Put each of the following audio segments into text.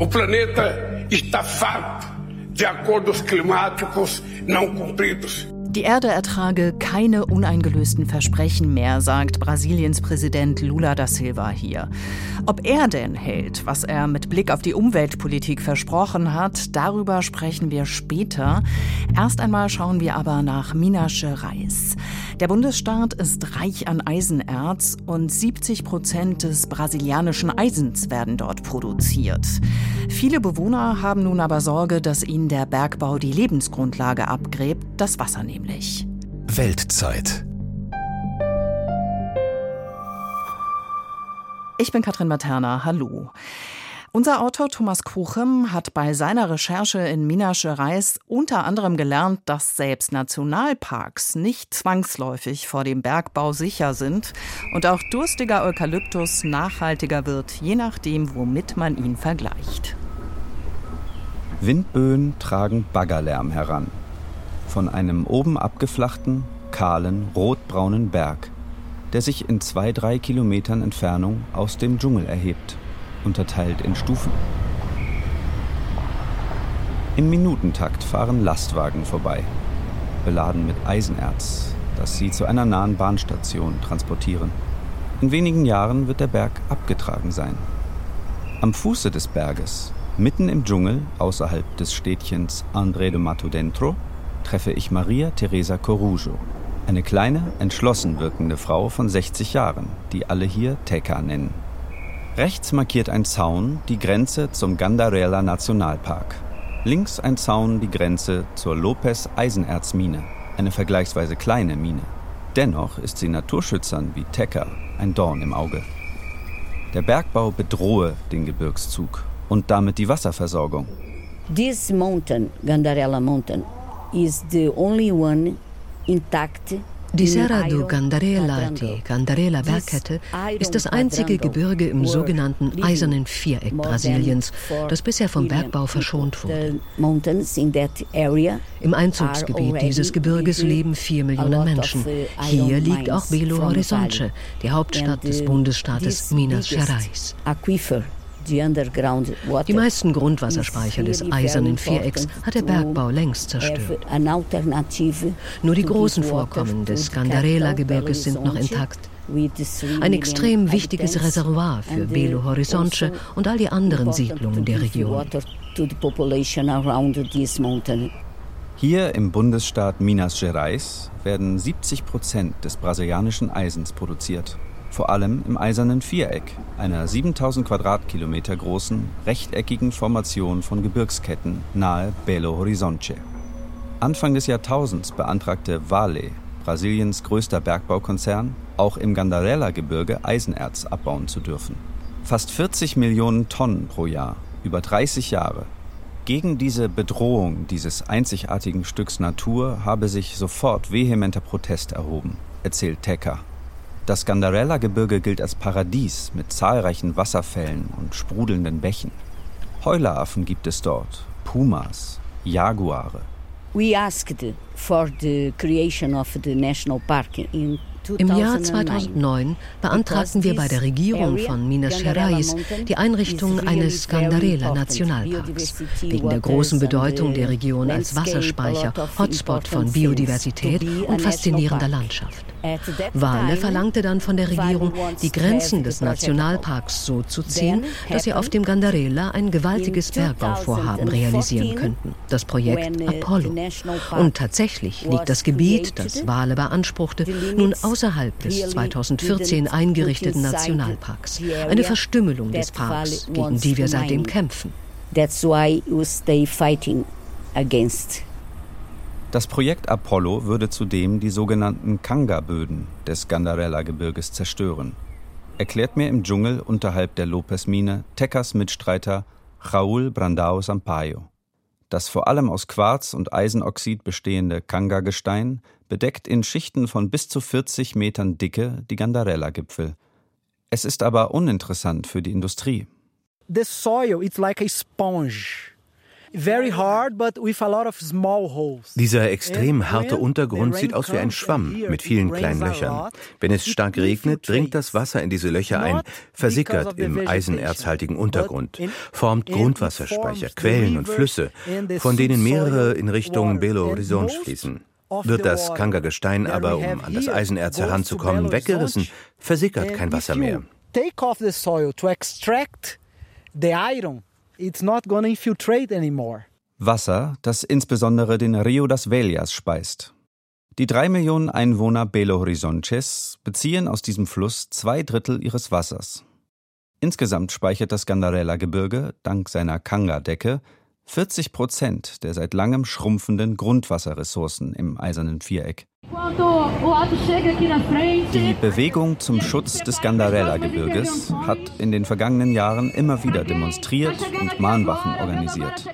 O planeta está farto de acordos climáticos não cumpridos. Die Erde ertrage keine uneingelösten Versprechen mehr, sagt Brasiliens Präsident Lula da Silva hier. Ob er denn hält, was er mit Blick auf die Umweltpolitik versprochen hat, darüber sprechen wir später. Erst einmal schauen wir aber nach Minas Gerais. Der Bundesstaat ist reich an Eisenerz und 70 Prozent des brasilianischen Eisens werden dort produziert. Viele Bewohner haben nun aber Sorge, dass ihnen der Bergbau die Lebensgrundlage abgräbt, das Wasser nämlich. Weltzeit. Ich bin Katrin Materna. Hallo. Unser Autor Thomas Kuchem hat bei seiner Recherche in Minas Gerais unter anderem gelernt, dass selbst Nationalparks nicht zwangsläufig vor dem Bergbau sicher sind und auch durstiger Eukalyptus nachhaltiger wird, je nachdem, womit man ihn vergleicht. Windböen tragen Baggerlärm heran. Von einem oben abgeflachten, kahlen, rotbraunen Berg, der sich in zwei, drei Kilometern Entfernung aus dem Dschungel erhebt unterteilt in Stufen. Im Minutentakt fahren Lastwagen vorbei, beladen mit Eisenerz, das sie zu einer nahen Bahnstation transportieren. In wenigen Jahren wird der Berg abgetragen sein. Am Fuße des Berges, mitten im Dschungel außerhalb des Städtchens André de Mato Dentro, treffe ich Maria Teresa Corujo, eine kleine, entschlossen wirkende Frau von 60 Jahren, die alle hier Teka nennen. Rechts markiert ein Zaun die Grenze zum Gandarella Nationalpark. Links ein Zaun die Grenze zur Lopez Eisenerzmine, eine vergleichsweise kleine Mine. Dennoch ist sie Naturschützern wie Tecker ein Dorn im Auge. Der Bergbau bedrohe den Gebirgszug und damit die Wasserversorgung. This mountain, Gandarella Mountain, is the only one intact die Serra do Gandarela, die Gandarela Bergkette, ist das einzige Gebirge im sogenannten Eisernen Viereck Brasiliens, das bisher vom Bergbau verschont wurde. Im Einzugsgebiet dieses Gebirges leben vier Millionen Menschen. Hier liegt auch Belo Horizonte, die Hauptstadt des Bundesstaates Minas Gerais. Die meisten Grundwasserspeicher des Eisernen Vierecks hat der Bergbau längst zerstört. Nur die großen Vorkommen des Gandarela-Gebirges sind noch intakt. Ein extrem wichtiges Reservoir für Belo Horizonte und all die anderen Siedlungen der Region. Hier im Bundesstaat Minas Gerais werden 70 Prozent des brasilianischen Eisens produziert vor allem im Eisernen Viereck, einer 7000 Quadratkilometer großen, rechteckigen Formation von Gebirgsketten nahe Belo Horizonte. Anfang des Jahrtausends beantragte Vale, Brasiliens größter Bergbaukonzern, auch im Gandarella-Gebirge Eisenerz abbauen zu dürfen. Fast 40 Millionen Tonnen pro Jahr, über 30 Jahre. Gegen diese Bedrohung dieses einzigartigen Stücks Natur habe sich sofort vehementer Protest erhoben, erzählt Tecker. Das Gandarella-Gebirge gilt als Paradies mit zahlreichen Wasserfällen und sprudelnden Bächen. Heuleraffen gibt es dort, Pumas, Jaguare. We asked for the creation of the national park in im Jahr 2009 beantragten wir bei der Regierung von Minas Gerais die Einrichtung eines Gandarela Nationalparks. Wegen der großen Bedeutung der Region als Wasserspeicher, Hotspot von Biodiversität und faszinierender Landschaft. Wale verlangte dann von der Regierung, die Grenzen des Nationalparks so zu ziehen, dass sie auf dem Gandarela ein gewaltiges Bergbauvorhaben realisieren könnten, das Projekt Apollo. Und tatsächlich liegt das Gebiet, das Wale beanspruchte, nun außerhalb des 2014 eingerichteten Nationalparks. Eine Verstümmelung des Parks, gegen die wir seitdem kämpfen. That's why we stay fighting against das Projekt Apollo würde zudem die sogenannten Kanga-Böden des Gandarella-Gebirges zerstören, erklärt mir im Dschungel unterhalb der Lopez-Mine Teckers Mitstreiter Raúl Brandao Sampaio. Das vor allem aus Quarz und Eisenoxid bestehende Kanga-Gestein bedeckt in Schichten von bis zu 40 Metern Dicke die Gandarella-Gipfel. Es ist aber uninteressant für die Industrie. The soil, it's like a sponge. Dieser extrem harte Untergrund sieht aus wie ein Schwamm mit vielen kleinen Löchern. Wenn es stark regnet, dringt das Wasser in diese Löcher ein, versickert im eisenerzhaltigen Untergrund, formt Grundwasserspeicher, Quellen und Flüsse, von denen mehrere in Richtung Belo Horizonte fließen. Wird das Kanga-Gestein aber, um an das Eisenerz heranzukommen, weggerissen, versickert kein Wasser mehr. Take off the soil to extract the iron. It's not to infiltrate anymore. Wasser, das insbesondere den Rio das Velhas speist. Die drei Millionen Einwohner Belo Horizontes beziehen aus diesem Fluss zwei Drittel ihres Wassers. Insgesamt speichert das Gandarella-Gebirge dank seiner Kanga-Decke 40 Prozent der seit langem schrumpfenden Grundwasserressourcen im Eisernen Viereck. Die Bewegung zum Schutz des Gandarella-Gebirges hat in den vergangenen Jahren immer wieder demonstriert und Mahnwachen organisiert.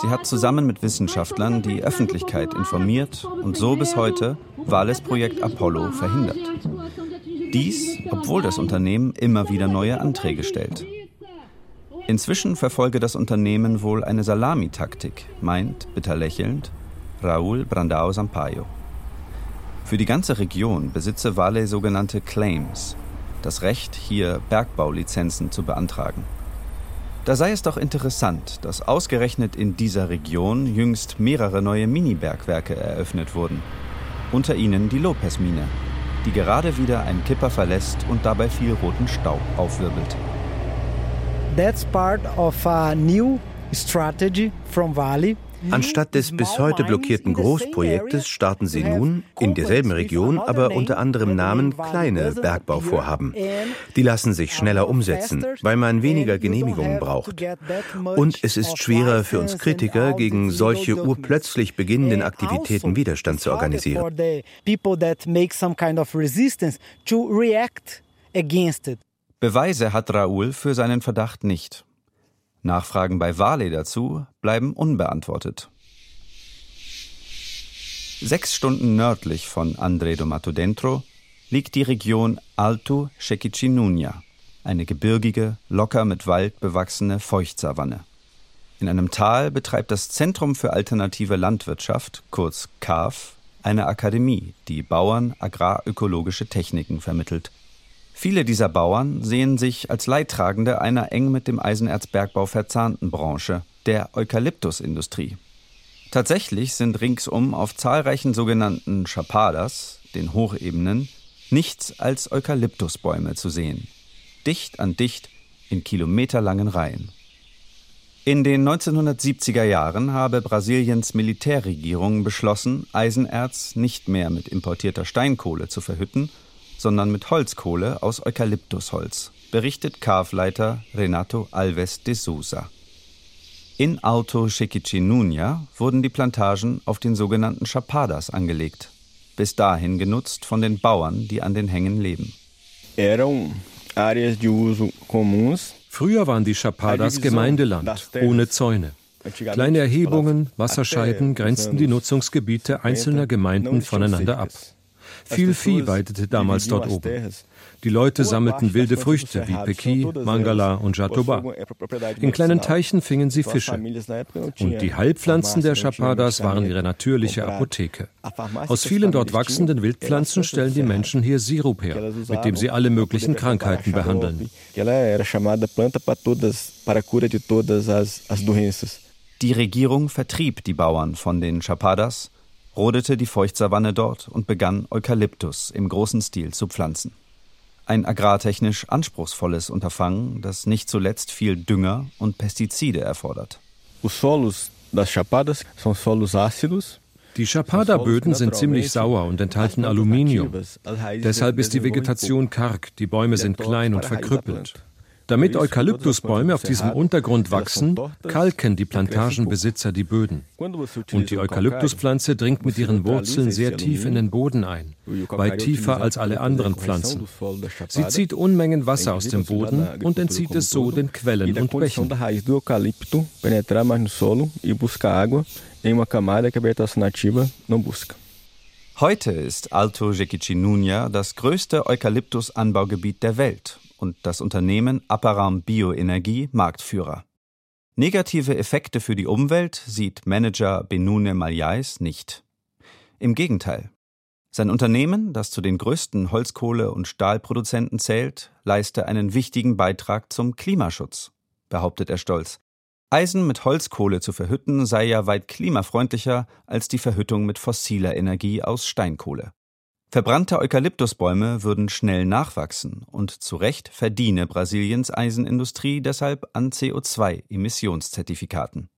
Sie hat zusammen mit Wissenschaftlern die Öffentlichkeit informiert und so bis heute Wales Projekt Apollo verhindert. Dies, obwohl das Unternehmen immer wieder neue Anträge stellt. Inzwischen verfolge das Unternehmen wohl eine Salamitaktik, meint, bitter lächelnd, Raúl Brandao Sampaio. Für die ganze Region besitze Vale sogenannte Claims, das Recht, hier Bergbaulizenzen zu beantragen. Da sei es doch interessant, dass ausgerechnet in dieser Region jüngst mehrere neue Mini-Bergwerke eröffnet wurden. Unter ihnen die Lopez-Mine, die gerade wieder ein Kipper verlässt und dabei viel roten Staub aufwirbelt. That's part of a new strategy from Vale Anstatt des bis heute blockierten Großprojektes starten sie nun in derselben Region, aber unter anderem Namen kleine Bergbauvorhaben. Die lassen sich schneller umsetzen, weil man weniger Genehmigungen braucht. Und es ist schwerer für uns Kritiker, gegen solche urplötzlich beginnenden Aktivitäten Widerstand zu organisieren. Beweise hat Raoul für seinen Verdacht nicht. Nachfragen bei Vale dazu bleiben unbeantwortet. Sechs Stunden nördlich von André do Mato Dentro liegt die Region Alto Chequichinunya, eine gebirgige, locker mit Wald bewachsene Feuchtsavanne. In einem Tal betreibt das Zentrum für alternative Landwirtschaft, kurz CAF, eine Akademie, die Bauern agrarökologische Techniken vermittelt. Viele dieser Bauern sehen sich als Leidtragende einer eng mit dem Eisenerzbergbau verzahnten Branche, der Eukalyptusindustrie. Tatsächlich sind ringsum auf zahlreichen sogenannten Chapadas, den Hochebenen, nichts als Eukalyptusbäume zu sehen. Dicht an dicht in kilometerlangen Reihen. In den 1970er Jahren habe Brasiliens Militärregierung beschlossen, Eisenerz nicht mehr mit importierter Steinkohle zu verhütten, sondern mit Holzkohle aus Eukalyptusholz, berichtet Kafleiter Renato Alves de Sousa. In Alto Chiquichinunya wurden die Plantagen auf den sogenannten Chapadas angelegt, bis dahin genutzt von den Bauern, die an den Hängen leben. Früher waren die Chapadas Gemeindeland, ohne Zäune. Kleine Erhebungen, Wasserscheiden grenzten die Nutzungsgebiete einzelner Gemeinden voneinander ab. Viel Vieh weidete damals dort oben. Die Leute sammelten wilde Früchte wie Pequi, Mangala und Jatoba. In kleinen Teichen fingen sie Fische. Und die Heilpflanzen der Chapadas waren ihre natürliche Apotheke. Aus vielen dort wachsenden Wildpflanzen stellen die Menschen hier Sirup her, mit dem sie alle möglichen Krankheiten behandeln. Die Regierung vertrieb die Bauern von den Chapadas rodete die Feuchtsavanne dort und begann Eukalyptus im großen Stil zu pflanzen. Ein agrartechnisch anspruchsvolles Unterfangen, das nicht zuletzt viel Dünger und Pestizide erfordert. Die Chapada-Böden sind ziemlich sauer und enthalten Aluminium. Deshalb ist die Vegetation karg, die Bäume sind klein und verkrüppelt. Damit Eukalyptusbäume auf diesem Untergrund wachsen, kalken die Plantagenbesitzer die Böden. Und die Eukalyptuspflanze dringt mit ihren Wurzeln sehr tief in den Boden ein, weit tiefer als alle anderen Pflanzen. Sie zieht Unmengen Wasser aus dem Boden und entzieht es so den Quellen und Bächen. Heute ist Alto Jequitinhonha das größte Eukalyptusanbaugebiet der Welt und das Unternehmen Aparam Bioenergie Marktführer. Negative Effekte für die Umwelt sieht Manager Benune Maljais nicht. Im Gegenteil. Sein Unternehmen, das zu den größten Holzkohle- und Stahlproduzenten zählt, leiste einen wichtigen Beitrag zum Klimaschutz, behauptet er stolz. Eisen mit Holzkohle zu verhütten sei ja weit klimafreundlicher als die Verhüttung mit fossiler Energie aus Steinkohle. Verbrannte Eukalyptusbäume würden schnell nachwachsen und zu Recht verdiene Brasiliens Eisenindustrie deshalb an CO2-Emissionszertifikaten.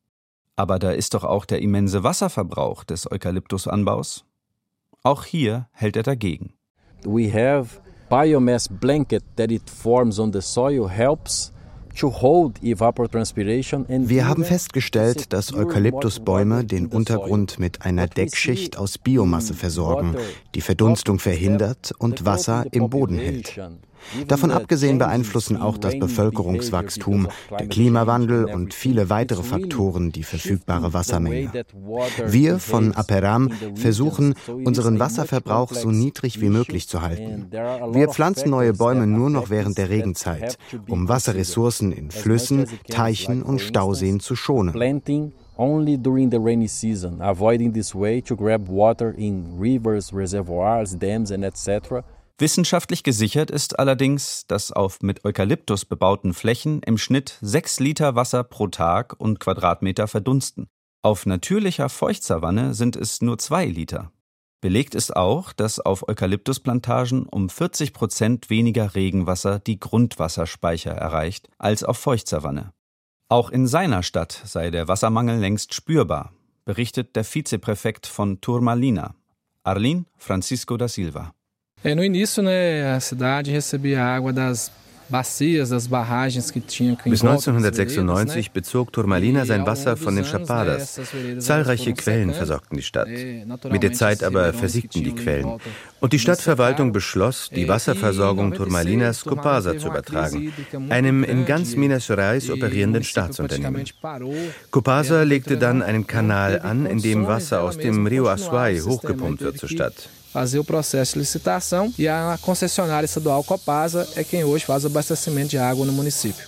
Aber da ist doch auch der immense Wasserverbrauch des Eukalyptusanbaus. Auch hier hält er dagegen. We have biomass blanket that it forms on the soil helps wir haben festgestellt, dass Eukalyptusbäume den Untergrund mit einer Deckschicht aus Biomasse versorgen, die Verdunstung verhindert und Wasser im Boden hält. Davon abgesehen beeinflussen auch das Bevölkerungswachstum, der Klimawandel und viele weitere Faktoren die verfügbare Wassermenge. Wir von Aperam versuchen, unseren Wasserverbrauch so niedrig wie möglich zu halten. Wir pflanzen neue Bäume nur noch während der Regenzeit, um Wasserressourcen in Flüssen, Teichen und Stauseen zu schonen only during the rainy season, avoiding this way to grab water in rivers, reservoirs, dams and etc. Wissenschaftlich gesichert ist allerdings, dass auf mit Eukalyptus bebauten Flächen im Schnitt sechs Liter Wasser pro Tag und Quadratmeter verdunsten. Auf natürlicher Feuchtsavanne sind es nur zwei Liter. Belegt ist auch, dass auf Eukalyptusplantagen um 40 Prozent weniger Regenwasser die Grundwasserspeicher erreicht als auf Feuchtsavanne. Auch in seiner Stadt sei der Wassermangel längst spürbar, berichtet der Vizepräfekt von Turmalina, Arlin Francisco da Silva. É, no início, né, a cidade recebia água das Bis 1996 bezog Turmalina sein Wasser von den Chapadas. Zahlreiche Quellen versorgten die Stadt. Mit der Zeit aber versiegten die Quellen. Und die Stadtverwaltung beschloss, die Wasserversorgung Turmalinas Copasa zu übertragen, einem in ganz Minas Gerais operierenden Staatsunternehmen. Copasa legte dann einen Kanal an, in dem Wasser aus dem Rio Assuai hochgepumpt wird zur Stadt fazer o processo de licitação e a concessionária estadual Copasa é quem hoje faz o abastecimento de água no município.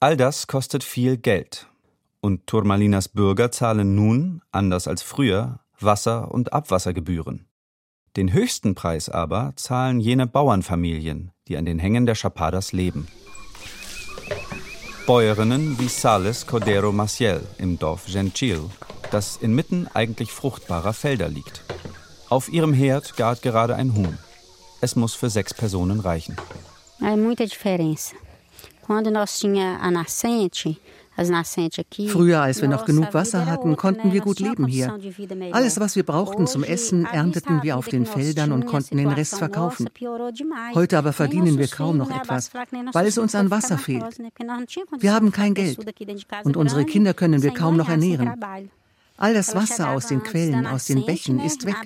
All das kostet viel Geld. Und Turmalinas Bürger zahlen nun, anders als früher, Wasser- und Abwassergebühren. Den höchsten Preis aber zahlen jene Bauernfamilien, die an den Hängen der Chapadas leben. Bäuerinnen wie Sales Cordero Maciel im Dorf Gentil, das inmitten eigentlich fruchtbarer Felder liegt. Auf ihrem Herd gart gerade ein Huhn. Es muss für sechs Personen reichen. É muita diferença. Quando nós tinha a nascente, Früher, als wir noch genug Wasser hatten, konnten wir gut leben hier. Alles, was wir brauchten zum Essen, ernteten wir auf den Feldern und konnten den Rest verkaufen. Heute aber verdienen wir kaum noch etwas, weil es uns an Wasser fehlt. Wir haben kein Geld und unsere Kinder können wir kaum noch ernähren. All das Wasser aus den Quellen, aus den Bächen ist weg.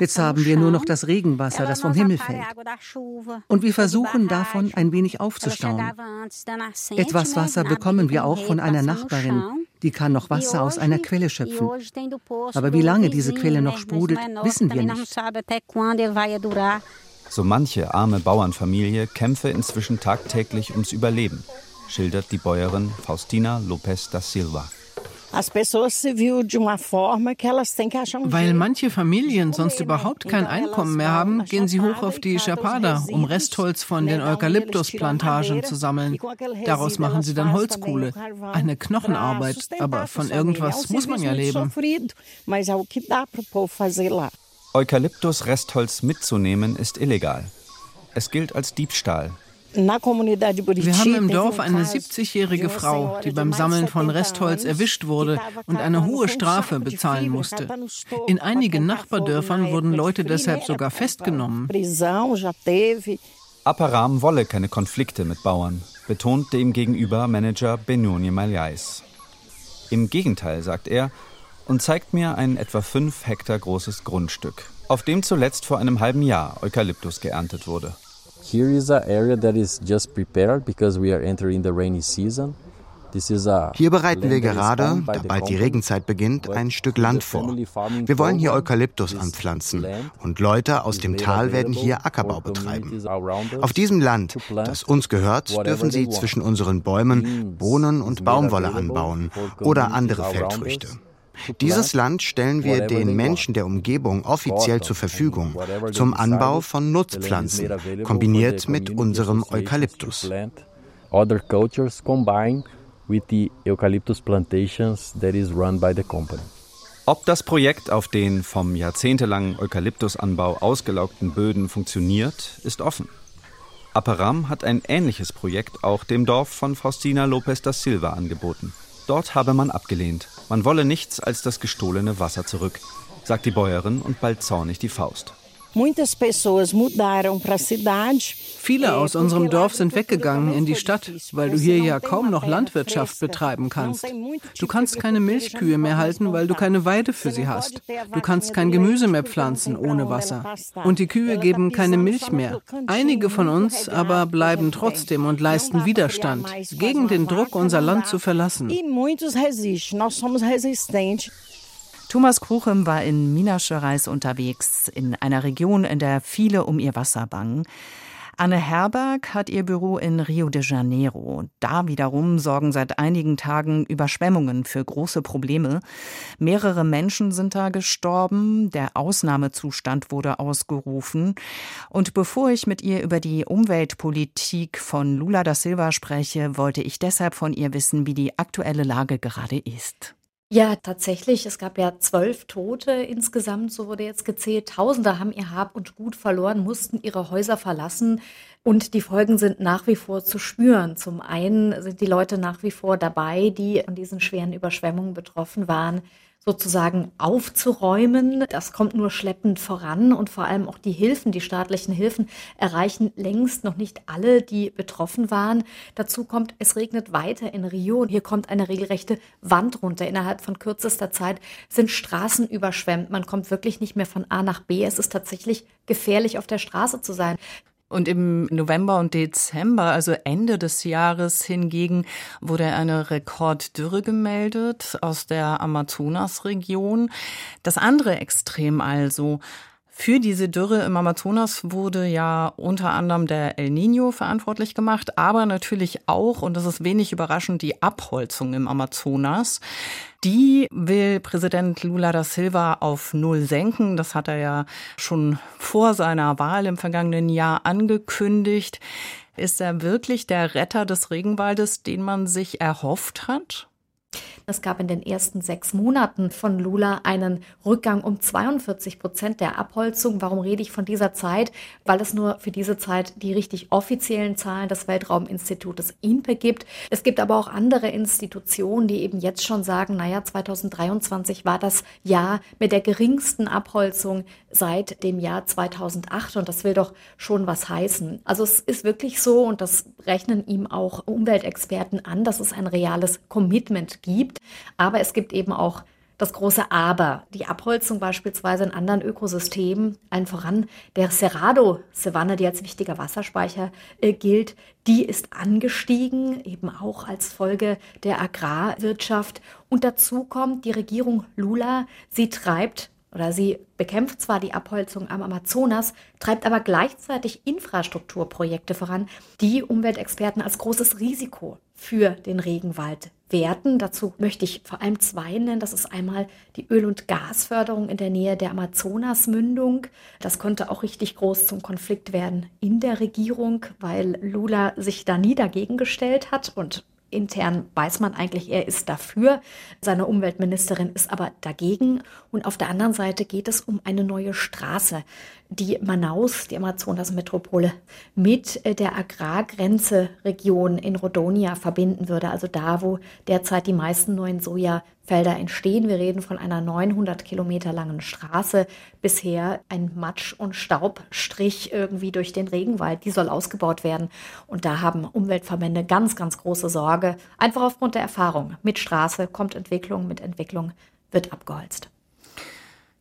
Jetzt haben wir nur noch das Regenwasser, das vom Himmel fällt. Und wir versuchen davon ein wenig aufzustauen. Etwas Wasser bekommen wir auch von einer Nachbarin, die kann noch Wasser aus einer Quelle schöpfen. Aber wie lange diese Quelle noch sprudelt, wissen wir nicht. So manche arme Bauernfamilie kämpfe inzwischen tagtäglich ums Überleben, schildert die Bäuerin Faustina Lopez da Silva. Weil manche Familien sonst überhaupt kein Einkommen mehr haben, gehen sie hoch auf die Chapada, um Restholz von den Eukalyptusplantagen zu sammeln. Daraus machen sie dann Holzkohle. Eine Knochenarbeit, aber von irgendwas muss man ja leben. Eukalyptus-Restholz mitzunehmen ist illegal. Es gilt als Diebstahl. Wir haben im Dorf eine 70-jährige Frau, die beim Sammeln von Restholz erwischt wurde und eine hohe Strafe bezahlen musste. In einigen Nachbardörfern wurden Leute deshalb sogar festgenommen. Aparam wolle keine Konflikte mit Bauern, betont dem gegenüber Manager Benoni Maljais. Im Gegenteil, sagt er, und zeigt mir ein etwa fünf Hektar großes Grundstück, auf dem zuletzt vor einem halben Jahr Eukalyptus geerntet wurde. Here is an area that is just prepared because we are entering the rainy season. Hier bereiten wir gerade, da bald die Regenzeit beginnt, ein Stück Land vor. Wir wollen hier Eukalyptus anpflanzen und Leute aus dem Tal werden hier Ackerbau betreiben. Auf diesem Land, das uns gehört, dürfen sie zwischen unseren Bäumen Bohnen und Baumwolle anbauen oder andere Feldfrüchte. Dieses Land stellen wir den Menschen der Umgebung offiziell zur Verfügung zum Anbau von Nutzpflanzen, kombiniert mit unserem Eukalyptus. Other cultures combine with the eucalyptus plantations that is run by the company. Ob das Projekt auf den vom jahrzehntelangen Eukalyptusanbau ausgelaugten Böden funktioniert, ist offen. Aperam hat ein ähnliches Projekt auch dem Dorf von Faustina Lopez da Silva angeboten. Dort habe man abgelehnt. Man wolle nichts als das gestohlene Wasser zurück, sagt die Bäuerin und ballt zornig die Faust. Viele aus unserem Dorf sind weggegangen in die Stadt, weil du hier ja kaum noch Landwirtschaft betreiben kannst. Du kannst keine Milchkühe mehr halten, weil du keine Weide für sie hast. Du kannst kein Gemüse mehr pflanzen ohne Wasser. Und die Kühe geben keine Milch mehr. Einige von uns aber bleiben trotzdem und leisten Widerstand gegen den Druck, unser Land zu verlassen. Thomas Kruchem war in Minas Gerais unterwegs, in einer Region, in der viele um ihr Wasser bangen. Anne Herberg hat ihr Büro in Rio de Janeiro. Da wiederum sorgen seit einigen Tagen Überschwemmungen für große Probleme. Mehrere Menschen sind da gestorben. Der Ausnahmezustand wurde ausgerufen. Und bevor ich mit ihr über die Umweltpolitik von Lula da Silva spreche, wollte ich deshalb von ihr wissen, wie die aktuelle Lage gerade ist. Ja, tatsächlich. Es gab ja zwölf Tote insgesamt, so wurde jetzt gezählt. Tausende haben ihr Hab und Gut verloren, mussten ihre Häuser verlassen. Und die Folgen sind nach wie vor zu spüren. Zum einen sind die Leute nach wie vor dabei, die an diesen schweren Überschwemmungen betroffen waren sozusagen aufzuräumen. Das kommt nur schleppend voran und vor allem auch die Hilfen, die staatlichen Hilfen erreichen längst noch nicht alle, die betroffen waren. Dazu kommt, es regnet weiter in Rio. Hier kommt eine regelrechte Wand runter. Innerhalb von kürzester Zeit sind Straßen überschwemmt. Man kommt wirklich nicht mehr von A nach B. Es ist tatsächlich gefährlich, auf der Straße zu sein. Und im November und Dezember, also Ende des Jahres hingegen, wurde eine Rekorddürre gemeldet aus der Amazonasregion. Das andere Extrem also. Für diese Dürre im Amazonas wurde ja unter anderem der El Nino verantwortlich gemacht, aber natürlich auch, und das ist wenig überraschend, die Abholzung im Amazonas. Die will Präsident Lula da Silva auf Null senken. Das hat er ja schon vor seiner Wahl im vergangenen Jahr angekündigt. Ist er wirklich der Retter des Regenwaldes, den man sich erhofft hat? Es gab in den ersten sechs Monaten von Lula einen Rückgang um 42 Prozent der Abholzung. Warum rede ich von dieser Zeit? Weil es nur für diese Zeit die richtig offiziellen Zahlen des Weltrauminstitutes INPE gibt. Es gibt aber auch andere Institutionen, die eben jetzt schon sagen, naja, 2023 war das Jahr mit der geringsten Abholzung seit dem Jahr 2008 und das will doch schon was heißen. Also es ist wirklich so und das rechnen ihm auch Umweltexperten an, dass es ein reales Commitment gibt. Aber es gibt eben auch das große Aber. Die Abholzung beispielsweise in anderen Ökosystemen, allen voran der Cerrado-Savanne, die als wichtiger Wasserspeicher äh, gilt, die ist angestiegen, eben auch als Folge der Agrarwirtschaft. Und dazu kommt die Regierung Lula, sie treibt oder sie bekämpft zwar die Abholzung am Amazonas, treibt aber gleichzeitig Infrastrukturprojekte voran, die Umweltexperten als großes Risiko für den Regenwald werten. Dazu möchte ich vor allem zwei nennen. Das ist einmal die Öl- und Gasförderung in der Nähe der Amazonasmündung. Das konnte auch richtig groß zum Konflikt werden in der Regierung, weil Lula sich da nie dagegen gestellt hat und intern weiß man eigentlich, er ist dafür. Seine Umweltministerin ist aber dagegen. Und auf der anderen Seite geht es um eine neue Straße, die Manaus, die Amazonas-Metropole, mit äh, der Agrargrenze-Region in Rodonia verbinden würde. Also da, wo derzeit die meisten neuen Sojafelder entstehen. Wir reden von einer 900 Kilometer langen Straße. Bisher ein Matsch- und Staubstrich irgendwie durch den Regenwald. Die soll ausgebaut werden. Und da haben Umweltverbände ganz, ganz große Sorge. Einfach aufgrund der Erfahrung. Mit Straße kommt Entwicklung, mit Entwicklung wird abgeholzt.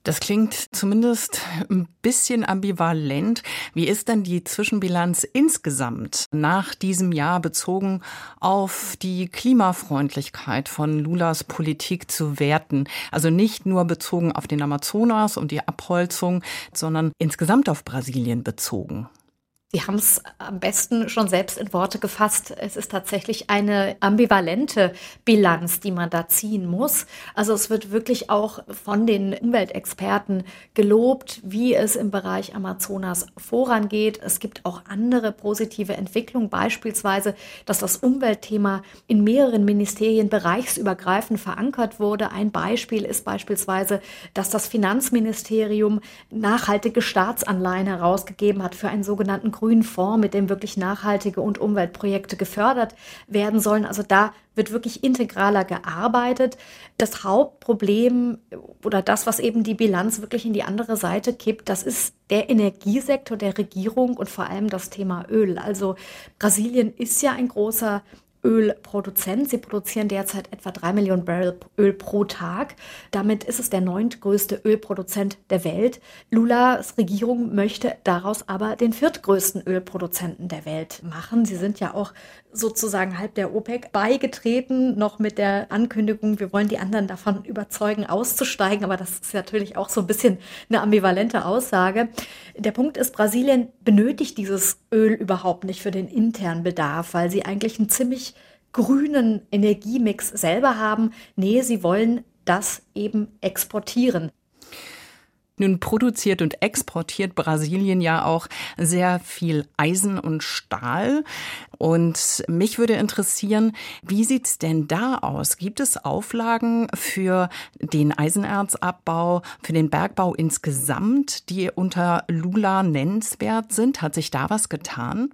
Das klingt zumindest ein bisschen ambivalent. Wie ist denn die Zwischenbilanz insgesamt nach diesem Jahr bezogen auf die Klimafreundlichkeit von Lulas Politik zu werten? Also nicht nur bezogen auf den Amazonas und die Abholzung, sondern insgesamt auf Brasilien bezogen. Sie haben es am besten schon selbst in Worte gefasst. Es ist tatsächlich eine ambivalente Bilanz, die man da ziehen muss. Also es wird wirklich auch von den Umweltexperten gelobt, wie es im Bereich Amazonas vorangeht. Es gibt auch andere positive Entwicklungen, beispielsweise, dass das Umweltthema in mehreren Ministerien bereichsübergreifend verankert wurde. Ein Beispiel ist beispielsweise, dass das Finanzministerium nachhaltige Staatsanleihen herausgegeben hat für einen sogenannten grünen Fonds, mit dem wirklich nachhaltige und Umweltprojekte gefördert werden sollen. Also da wird wirklich integraler gearbeitet. Das Hauptproblem oder das, was eben die Bilanz wirklich in die andere Seite kippt, das ist der Energiesektor der Regierung und vor allem das Thema Öl. Also Brasilien ist ja ein großer Ölproduzent. Sie produzieren derzeit etwa drei Millionen Barrel Öl pro Tag. Damit ist es der neuntgrößte Ölproduzent der Welt. Lulas Regierung möchte daraus aber den viertgrößten Ölproduzenten der Welt machen. Sie sind ja auch sozusagen halb der OPEC beigetreten, noch mit der Ankündigung, wir wollen die anderen davon überzeugen, auszusteigen. Aber das ist natürlich auch so ein bisschen eine ambivalente Aussage. Der Punkt ist, Brasilien benötigt dieses Öl überhaupt nicht für den internen Bedarf, weil sie eigentlich einen ziemlich grünen Energiemix selber haben. Nee, sie wollen das eben exportieren. Nun produziert und exportiert Brasilien ja auch sehr viel Eisen und Stahl. Und mich würde interessieren, wie sieht's denn da aus? Gibt es Auflagen für den Eisenerzabbau, für den Bergbau insgesamt, die unter Lula nennenswert sind? Hat sich da was getan?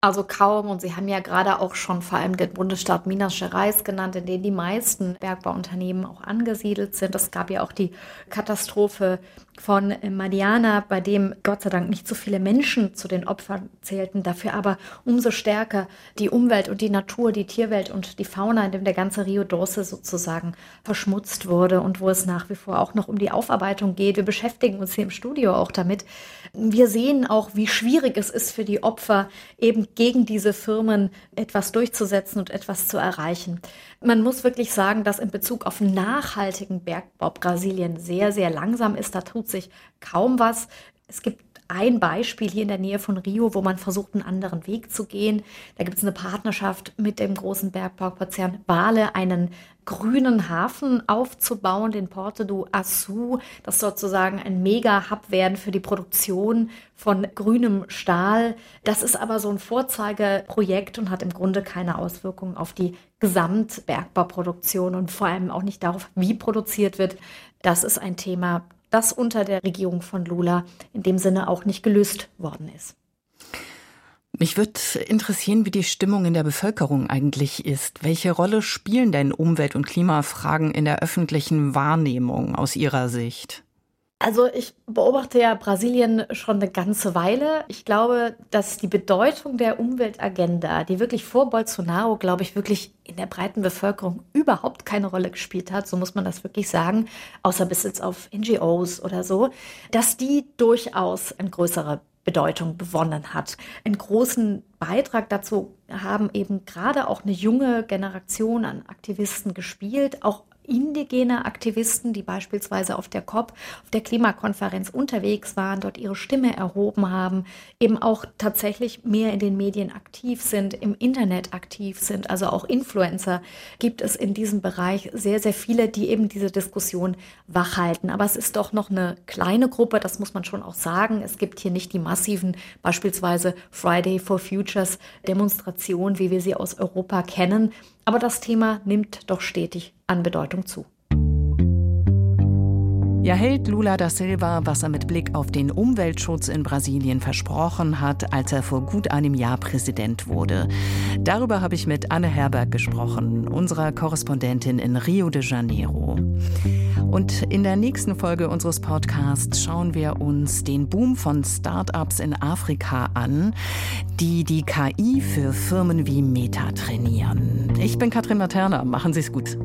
Also kaum. Und Sie haben ja gerade auch schon vor allem den Bundesstaat Minas Gerais genannt, in dem die meisten Bergbauunternehmen auch angesiedelt sind. Es gab ja auch die Katastrophe von Mariana, bei dem Gott sei Dank nicht so viele Menschen zu den Opfern zählten, dafür aber umso stärker die Umwelt und die Natur, die Tierwelt und die Fauna, in dem der ganze Rio Doce sozusagen verschmutzt wurde und wo es nach wie vor auch noch um die Aufarbeitung geht. Wir beschäftigen uns hier im Studio auch damit. Wir sehen auch, wie schwierig es ist für die Opfer, eben gegen diese Firmen etwas durchzusetzen und etwas zu erreichen. Man muss wirklich sagen, dass in Bezug auf nachhaltigen Bergbau Brasilien sehr, sehr langsam ist. Da tut sich kaum was. Es gibt ein Beispiel hier in der Nähe von Rio, wo man versucht, einen anderen Weg zu gehen. Da gibt es eine Partnerschaft mit dem großen Bergbaukonzern Bale, einen grünen Hafen aufzubauen, den Porto do Açu. Das soll sozusagen ein Mega-Hub werden für die Produktion von grünem Stahl. Das ist aber so ein Vorzeigeprojekt und hat im Grunde keine Auswirkungen auf die Gesamtbergbauproduktion und vor allem auch nicht darauf, wie produziert wird. Das ist ein Thema, das unter der Regierung von Lula in dem Sinne auch nicht gelöst worden ist. Mich würde interessieren, wie die Stimmung in der Bevölkerung eigentlich ist. Welche Rolle spielen denn Umwelt- und Klimafragen in der öffentlichen Wahrnehmung aus Ihrer Sicht? Also ich beobachte ja Brasilien schon eine ganze Weile. Ich glaube, dass die Bedeutung der Umweltagenda, die wirklich vor Bolsonaro, glaube ich, wirklich in der breiten Bevölkerung überhaupt keine Rolle gespielt hat, so muss man das wirklich sagen, außer bis jetzt auf NGOs oder so, dass die durchaus eine größere Bedeutung bewonnen hat. Einen großen Beitrag dazu haben eben gerade auch eine junge Generation an Aktivisten gespielt, auch indigene Aktivisten, die beispielsweise auf der COP, auf der Klimakonferenz unterwegs waren, dort ihre Stimme erhoben haben, eben auch tatsächlich mehr in den Medien aktiv sind, im Internet aktiv sind, also auch Influencer gibt es in diesem Bereich sehr, sehr viele, die eben diese Diskussion wachhalten. Aber es ist doch noch eine kleine Gruppe, das muss man schon auch sagen. Es gibt hier nicht die massiven, beispielsweise Friday for Futures Demonstrationen, wie wir sie aus Europa kennen. Aber das Thema nimmt doch stetig an Bedeutung zu. Ja, hält Lula da Silva, was er mit Blick auf den Umweltschutz in Brasilien versprochen hat, als er vor gut einem Jahr Präsident wurde. Darüber habe ich mit Anne Herberg gesprochen, unserer Korrespondentin in Rio de Janeiro. Und in der nächsten Folge unseres Podcasts schauen wir uns den Boom von Start-ups in Afrika an, die die KI für Firmen wie Meta trainieren. Ich bin Katrin Materna. Machen Sie es gut.